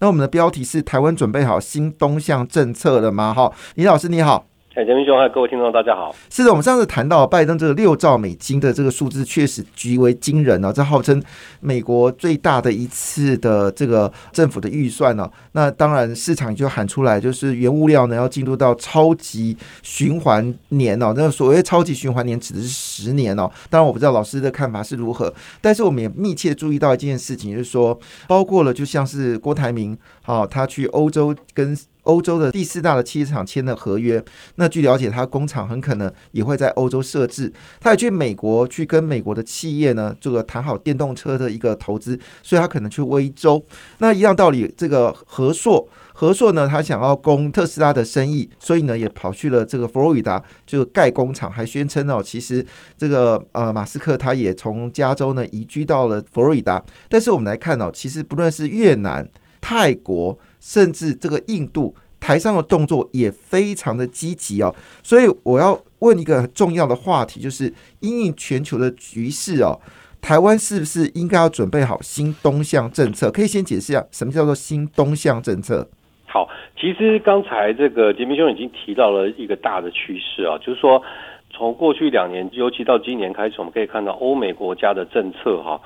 那我们的标题是台湾准备好新东向政策了吗？哈，李老师你好。哎，陈明兄，各位听众，大家好。是的，我们上次谈到拜登这个六兆美金的这个数字，确实极为惊人哦。这号称美国最大的一次的这个政府的预算呢。那当然，市场就喊出来，就是原物料呢要进入到超级循环年哦。那所谓超级循环年指的是十年哦。当然，我不知道老师的看法是如何，但是我们也密切注意到一件事情，就是说，包括了就像是郭台铭，好，他去欧洲跟。欧洲的第四大的汽车厂签了合约，那据了解，他工厂很可能也会在欧洲设置。他也去美国去跟美国的企业呢，这个谈好电动车的一个投资，所以他可能去威州。那一样道理，这个和硕，和硕呢，他想要攻特斯拉的生意，所以呢，也跑去了这个佛罗里达，就盖工厂，还宣称哦，其实这个呃，马斯克他也从加州呢移居到了佛罗里达。但是我们来看哦，其实不论是越南、泰国。甚至这个印度台上的动作也非常的积极哦，所以我要问一个很重要的话题，就是因应全球的局势哦，台湾是不是应该要准备好新东向政策？可以先解释一下什么叫做新东向政策？好，其实刚才这个杰明兄已经提到了一个大的趋势啊，就是说从过去两年，尤其到今年开始，我们可以看到欧美国家的政策哈，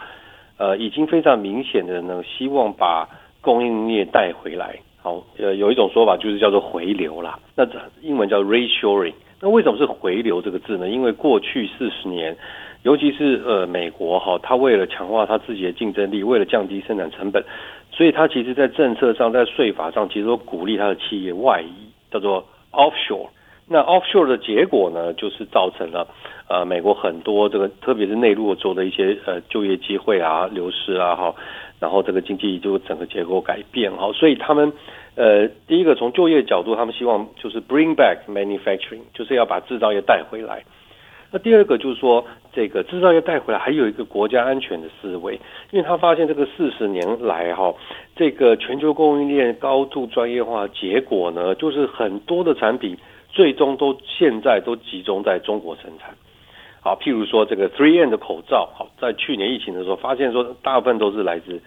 呃，已经非常明显的呢，希望把供应链带回来，好，呃，有一种说法就是叫做回流啦。那英文叫 reshoring。那为什么是回流这个字呢？因为过去四十年，尤其是呃美国哈，它为了强化它自己的竞争力，为了降低生产成本，所以它其实在政策上，在税法上，其实都鼓励它的企业外移，叫做 offshore。那 offshore 的结果呢，就是造成了呃美国很多这个，特别是内陆州的一些呃就业机会啊流失啊哈。然后这个经济就整个结构改变哈，所以他们呃第一个从就业角度，他们希望就是 bring back manufacturing，就是要把制造业带回来。那第二个就是说，这个制造业带回来还有一个国家安全的思维，因为他发现这个四十年来哈，这个全球供应链高度专业化，结果呢就是很多的产品最终都现在都集中在中国生产。好，譬如说这个 Three N 的口罩，好，在去年疫情的时候，发现说大部分都是来自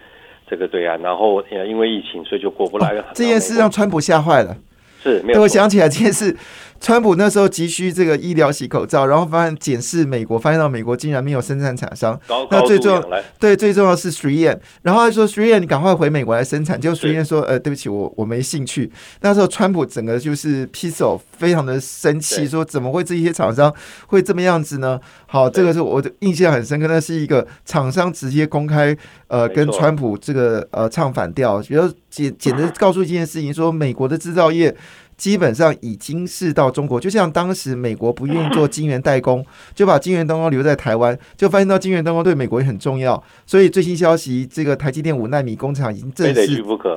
这个对岸，然后因为疫情，所以就过不来了。这件事让川普吓坏了。是，没有。我想起来这件事。川普那时候急需这个医疗洗口罩，然后发现检视美国，发现到美国竟然没有生产厂商。那最重要，对，最重要是 Three N。然后他说 Three N，你赶快回美国来生产。就 Three N 说，呃，对不起，我我没兴趣。那时候川普整个就是 p i s o 非常的生气，说怎么会这些厂商会这么样子呢？好，这个是我的印象很深刻。那是一个厂商直接公开呃跟川普这个呃唱反调，比如简简直告诉一件事情，说美国的制造业。基本上已经是到中国，就像当时美国不愿意做晶圆代工，就把晶圆代工留在台湾，就发现到晶圆代工对美国也很重要。所以最新消息，这个台积电五纳米工厂已经正式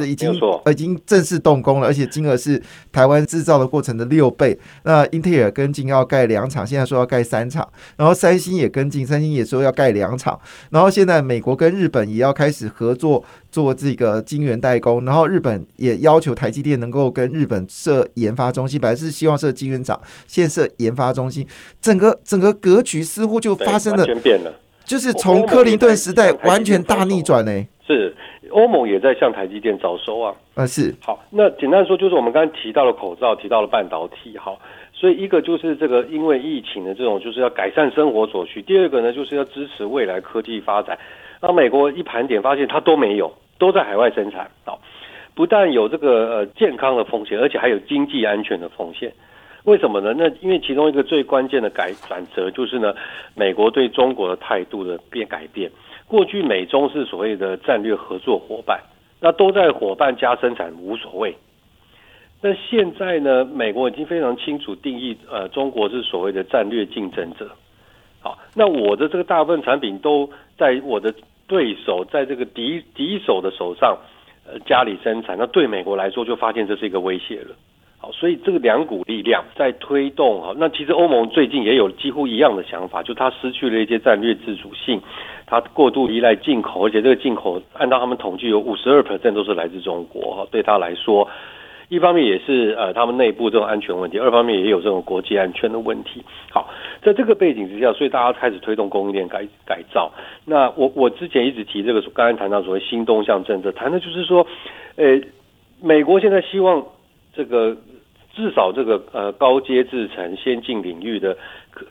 已经已经正式动工了，而且金额是台湾制造的过程的六倍。那英特尔跟进要盖两厂，现在说要盖三厂，然后三星也跟进，三星也说要盖两厂，然后现在美国跟日本也要开始合作。做这个晶圆代工，然后日本也要求台积电能够跟日本设研发中心，本来是希望设晶圆厂，现设研发中心，整个整个格局似乎就发生了，变了，就是从克林顿时代完全大逆转呢。是欧盟也在向台积电招收啊。啊，是。好，那简单说就是我们刚才提到了口罩，提到了半导体，好，所以一个就是这个因为疫情的这种就是要改善生活所需，第二个呢就是要支持未来科技发展。那美国一盘点发现，它都没有，都在海外生产啊！不但有这个呃健康的风险，而且还有经济安全的风险。为什么呢？那因为其中一个最关键的改转折就是呢，美国对中国的态度的变改变。过去美中是所谓的战略合作伙伴，那都在伙伴加生产无所谓。那现在呢，美国已经非常清楚定义，呃，中国是所谓的战略竞争者。好，那我的这个大部分产品都在我的对手，在这个敌敌手的手上，呃家里生产，那对美国来说就发现这是一个威胁了。好，所以这个两股力量在推动哈。那其实欧盟最近也有几乎一样的想法，就它失去了一些战略自主性，它过度依赖进口，而且这个进口按照他们统计有五十二 percent 都是来自中国哈。对他来说，一方面也是呃他们内部这种安全问题，二方面也有这种国际安全的问题。好，在这个背景之下，所以大家开始推动供应链改改造。那我我之前一直提这个，刚才谈到所谓新东向政策，谈的就是说，呃，美国现在希望这个。至少这个呃高阶制程、先进领域的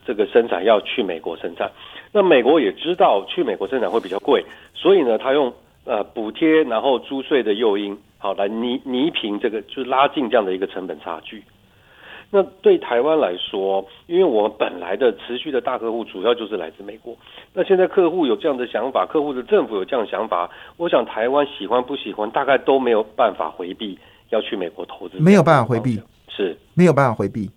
这个生产要去美国生产，那美国也知道去美国生产会比较贵，所以呢，他用呃补贴然后租税的诱因，好来弥弥平这个，就是拉近这样的一个成本差距。那对台湾来说，因为我们本来的持续的大客户主要就是来自美国，那现在客户有这样的想法，客户的政府有这样的想法，我想台湾喜欢不喜欢，大概都没有办法回避要去美国投资，没有办法回避。是没有办法回避，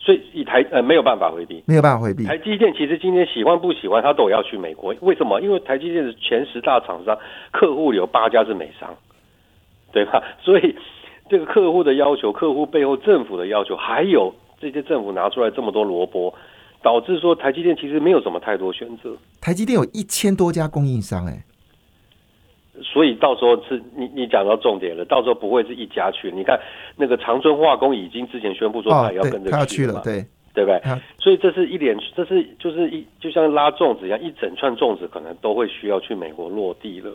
所以以台呃没有办法回避，没有办法回避。台积电其实今天喜欢不喜欢，他都要去美国。为什么？因为台积电的前十大厂商客户有八家是美商，对吧？所以这个客户的要求，客户背后政府的要求，还有这些政府拿出来这么多萝卜，导致说台积电其实没有什么太多选择。台积电有一千多家供应商，哎。所以到时候是你你讲到重点了，到时候不会是一家去。你看那个长春化工已经之前宣布说他也要跟着去了，对对不对？所以这是一连，这是就是一就像拉粽子一样，一整串粽子可能都会需要去美国落地了。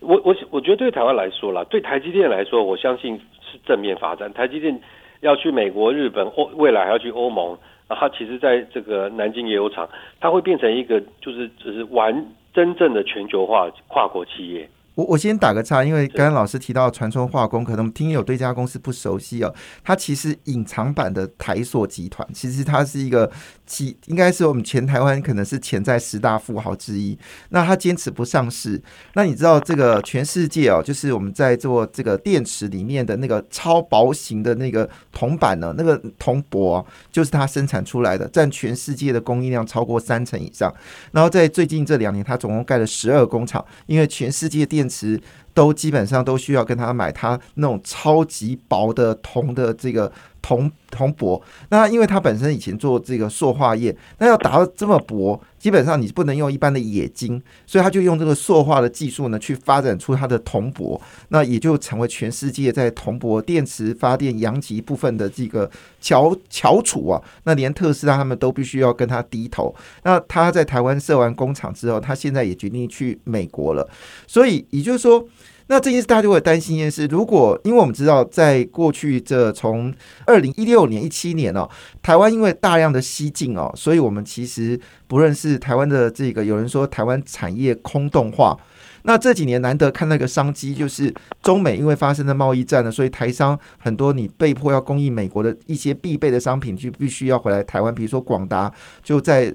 我我我觉得对台湾来说啦，对台积电来说，我相信是正面发展。台积电要去美国、日本，欧未来还要去欧盟，然后其实在这个南京也有厂，它会变成一个就是就是完真正的全球化跨国企业。我我先打个岔，因为刚刚老师提到传春化工，可能听友对这家公司不熟悉哦。它其实隐藏版的台塑集团，其实它是一个其，应该是我们前台湾可能是潜在十大富豪之一。那它坚持不上市。那你知道这个全世界哦，就是我们在做这个电池里面的那个超薄型的那个铜板呢，那个铜箔就是它生产出来的，占全世界的供应量超过三成以上。然后在最近这两年，它总共盖了十二工厂，因为全世界电池都基本上都需要跟他买他那种超级薄的铜的这个铜铜箔，那因为他本身以前做这个塑化液，那要达到这么薄，基本上你不能用一般的冶金，所以他就用这个塑化的技术呢，去发展出它的铜箔，那也就成为全世界在铜箔电池发电阳极部分的这个翘翘楚啊。那连特斯拉他们都必须要跟他低头。那他在台湾设完工厂之后，他现在也决定去美国了，所以也就是说。那这件事大家就会担心一件事：如果因为我们知道，在过去这从二零一六年、一七年哦，台湾因为大量的西进哦，所以我们其实不论是台湾的这个有人说台湾产业空洞化，那这几年难得看到一个商机，就是中美因为发生的贸易战呢，所以台商很多你被迫要供应美国的一些必备的商品，就必须要回来台湾，比如说广达就在。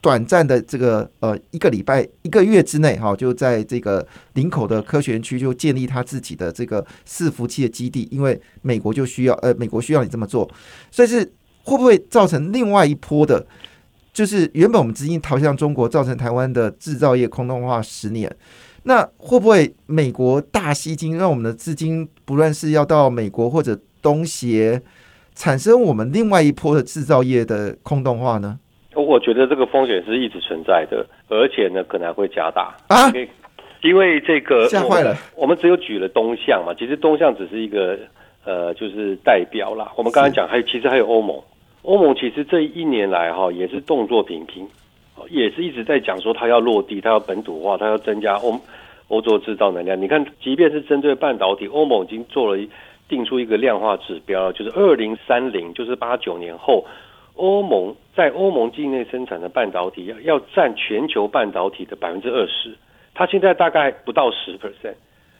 短暂的这个呃一个礼拜一个月之内哈，就在这个林口的科学园区就建立他自己的这个伺服器的基地，因为美国就需要呃美国需要你这么做，所以是会不会造成另外一波的，就是原本我们资金逃向中国，造成台湾的制造业空洞化十年，那会不会美国大吸金，让我们的资金不论是要到美国或者东协，产生我们另外一波的制造业的空洞化呢？我觉得这个风险是一直存在的，而且呢，可能还会加大啊！因为这个吓坏了。我们只有举了东向嘛，其实东向只是一个呃，就是代表啦。我们刚才讲，还有其实还有欧盟，欧盟其实这一年来哈也是动作频频，也是一直在讲说它要落地，它要本土化，它要增加欧欧洲制造能量。你看，即便是针对半导体，欧盟已经做了定出一个量化指标，就是二零三零，就是八九年后。欧盟在欧盟境内生产的半导体要要占全球半导体的百分之二十，它现在大概不到十 percent，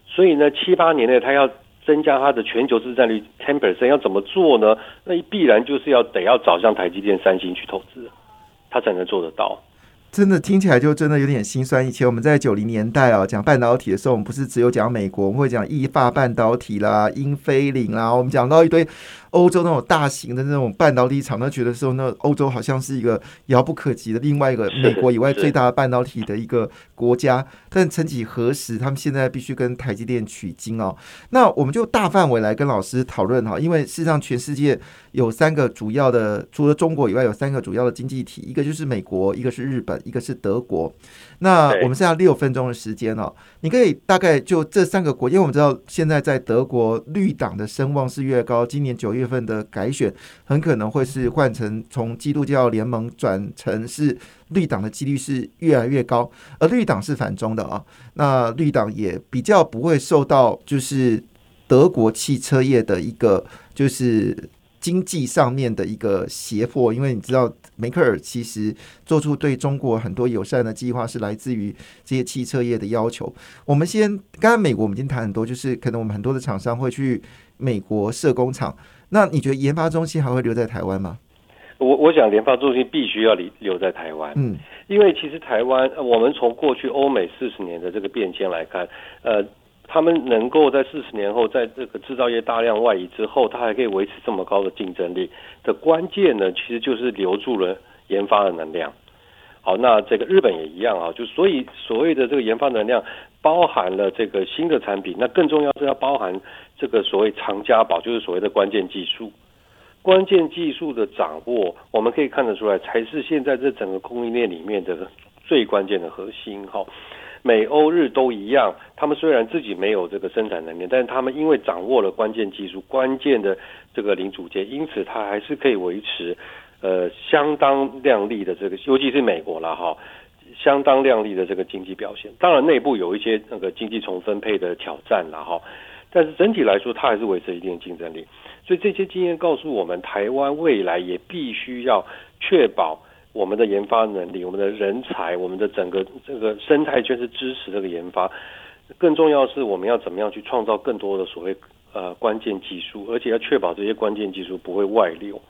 所以呢，七八年内它要增加它的全球市占率 ten percent，要怎么做呢？那必然就是要得要找像台积电、三星去投资，它才能做得到。真的听起来就真的有点心酸。以前我们在九零年代啊讲半导体的时候，我们不是只有讲美国，我们会讲意法半导体啦、英飞凌啦，我们讲到一堆。欧洲那种大型的那种半导体厂，那觉得说，那欧洲好像是一个遥不可及的另外一个美国以外最大的半导体的一个国家。但曾几何时，他们现在必须跟台积电取经哦。那我们就大范围来跟老师讨论哈，因为事实上全世界有三个主要的，除了中国以外，有三个主要的经济体，一个就是美国，一个是日本，一个是德国。那我们剩下六分钟的时间哦，你可以大概就这三个国，因为我们知道现在在德国绿党的声望是越高，今年九月月份的改选很可能会是换成从基督教联盟转成是绿党的几率是越来越高，而绿党是反中的啊，那绿党也比较不会受到就是德国汽车业的一个就是经济上面的一个胁迫，因为你知道。梅克尔其实做出对中国很多友善的计划，是来自于这些汽车业的要求。我们先，刚刚美国我们已经谈很多，就是可能我们很多的厂商会去美国设工厂。那你觉得研发中心还会留在台湾吗？我我想研发中心必须要留留在台湾，嗯，因为其实台湾，我们从过去欧美四十年的这个变迁来看，呃。他们能够在四十年后，在这个制造业大量外移之后，它还可以维持这么高的竞争力的关键呢，其实就是留住了研发的能量。好，那这个日本也一样啊，就所以所谓的这个研发能量，包含了这个新的产品，那更重要是要包含这个所谓长家宝，就是所谓的关键技术。关键技术的掌握，我们可以看得出来，才是现在这整个供应链里面的最关键的核心。哈。美欧日都一样，他们虽然自己没有这个生产能力，但是他们因为掌握了关键技术、关键的这个零组件，因此它还是可以维持呃相当亮丽的这个，尤其是美国了哈，相当亮丽的这个经济表现。当然内部有一些那个经济重分配的挑战了哈，但是整体来说，它还是维持一定的竞争力。所以这些经验告诉我们，台湾未来也必须要确保。我们的研发能力，我们的人才，我们的整个这个生态圈是支持这个研发。更重要是，我们要怎么样去创造更多的所谓呃关键技术，而且要确保这些关键技术不会外流。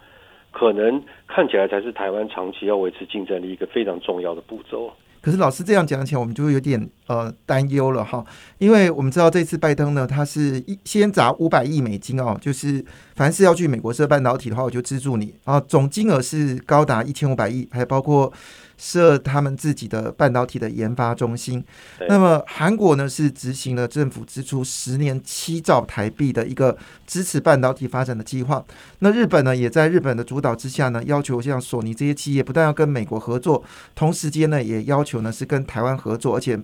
可能看起来才是台湾长期要维持竞争力一个非常重要的步骤。可是老师这样讲起来，我们就会有点呃担忧了哈，因为我们知道这次拜登呢，他是一先砸五百亿美金哦，就是凡是要去美国设半导体的话，我就资助你啊，总金额是高达一千五百亿，还包括。设他们自己的半导体的研发中心。那么韩国呢是执行了政府支出十年七兆台币的一个支持半导体发展的计划。那日本呢也在日本的主导之下呢，要求像索尼这些企业不但要跟美国合作，同时间呢也要求呢是跟台湾合作，而且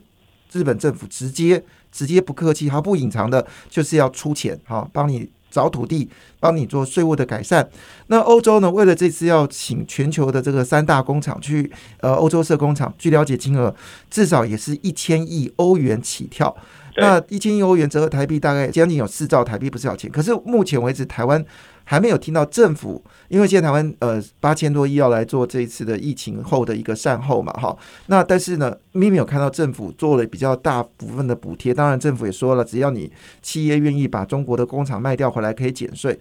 日本政府直接直接不客气、毫不隐藏的，就是要出钱哈帮你。找土地，帮你做税务的改善。那欧洲呢？为了这次要请全球的这个三大工厂去，呃，欧洲设工厂，据了解金额至少也是一千亿欧元起跳。那一千亿欧元折合台币大概将近有四兆台币，不是小钱。可是目前为止，台湾。还没有听到政府，因为现在台湾呃八千多亿要来做这一次的疫情后的一个善后嘛，哈。那但是呢，咪咪有看到政府做了比较大部分的补贴。当然，政府也说了，只要你企业愿意把中国的工厂卖掉回来，可以减税。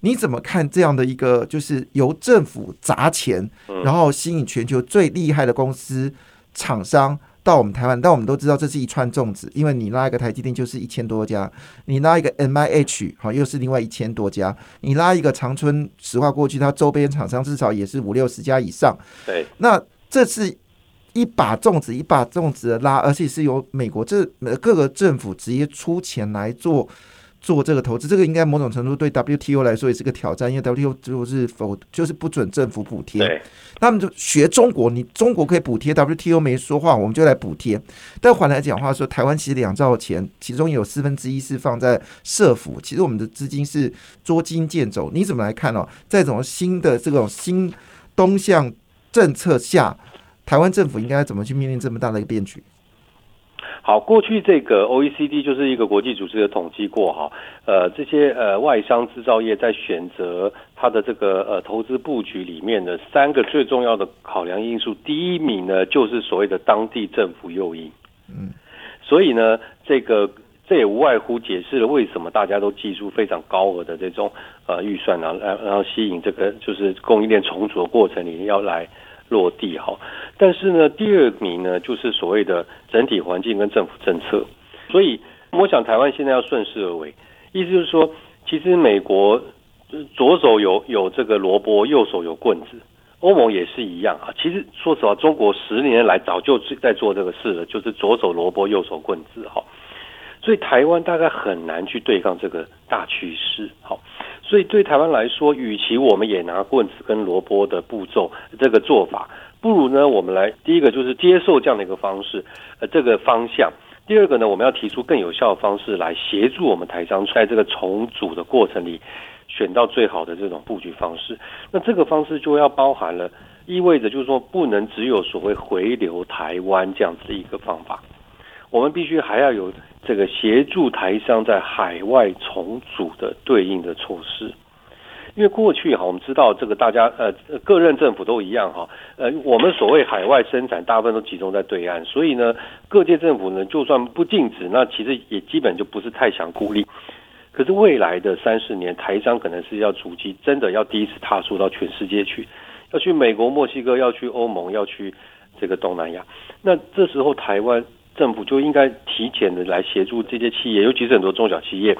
你怎么看这样的一个，就是由政府砸钱，然后吸引全球最厉害的公司厂商？到我们台湾，但我们都知道这是一串粽子，因为你拉一个台积电就是一千多家，你拉一个 M I H 好又是另外一千多家，你拉一个长春石化过去，它周边厂商至少也是五六十家以上。对，那这是一把粽子一把粽子的拉，而且是由美国这各个政府直接出钱来做。做这个投资，这个应该某种程度对 WTO 来说也是个挑战，因为 WTO 就是否就是不准政府补贴，他们就学中国，你中国可以补贴，WTO 没说话，我们就来补贴。但换来讲话说，台湾其实两兆钱，其中有四分之一是放在社府，其实我们的资金是捉襟见肘。你怎么来看哦？在这种新的这种新东向政策下，台湾政府应该怎么去面临这么大的一个变局？好，过去这个 OECD 就是一个国际组织的统计过哈，呃，这些呃外商制造业在选择它的这个呃投资布局里面的三个最重要的考量因素，第一名呢就是所谓的当地政府诱因，嗯，所以呢，这个这也无外乎解释了为什么大家都寄出非常高额的这种呃预算啊，然然后吸引这个就是供应链重组的过程里要来落地哈。但是呢，第二名呢，就是所谓的整体环境跟政府政策。所以，我想台湾现在要顺势而为，意思就是说，其实美国左手有有这个萝卜，右手有棍子。欧盟也是一样啊。其实说实话，中国十年来早就在做这个事了，就是左手萝卜，右手棍子哈。所以台湾大概很难去对抗这个大趋势。好，所以对台湾来说，与其我们也拿棍子跟萝卜的步骤这个做法，不如呢，我们来第一个就是接受这样的一个方式，呃，这个方向。第二个呢，我们要提出更有效的方式来协助我们台商在这个重组的过程里。选到最好的这种布局方式，那这个方式就要包含了，意味着就是说不能只有所谓回流台湾这样子的一个方法，我们必须还要有这个协助台商在海外重组的对应的措施，因为过去哈我们知道这个大家呃各任政府都一样哈，呃我们所谓海外生产大部分都集中在对岸，所以呢各界政府呢就算不禁止，那其实也基本就不是太想鼓励。可是未来的三四年，台商可能是要逐级真的要第一次踏出到全世界去，要去美国、墨西哥，要去欧盟，要去这个东南亚。那这时候台湾政府就应该提前的来协助这些企业，尤其是很多中小企业，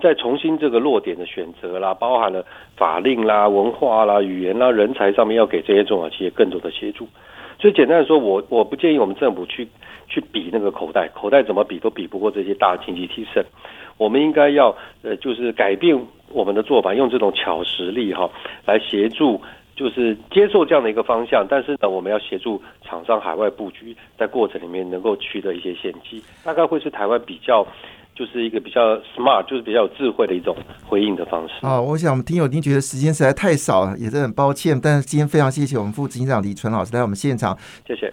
在重新这个落点的选择啦，包含了法令啦、文化啦、语言啦、人才上面，要给这些中小企业更多的协助。所以简单的说，我我不建议我们政府去去比那个口袋，口袋怎么比都比不过这些大经济体盛。我们应该要呃，就是改变我们的做法，用这种巧实力哈，来协助，就是接受这样的一个方向。但是呢，我们要协助厂商海外布局，在过程里面能够取得一些先机，大概会是台湾比较就是一个比较 smart，就是比较有智慧的一种回应的方式。啊，我想我们听友一定觉得时间实在太少了，也是很抱歉。但是今天非常谢谢我们副执行长李纯老师来我们现场，谢谢。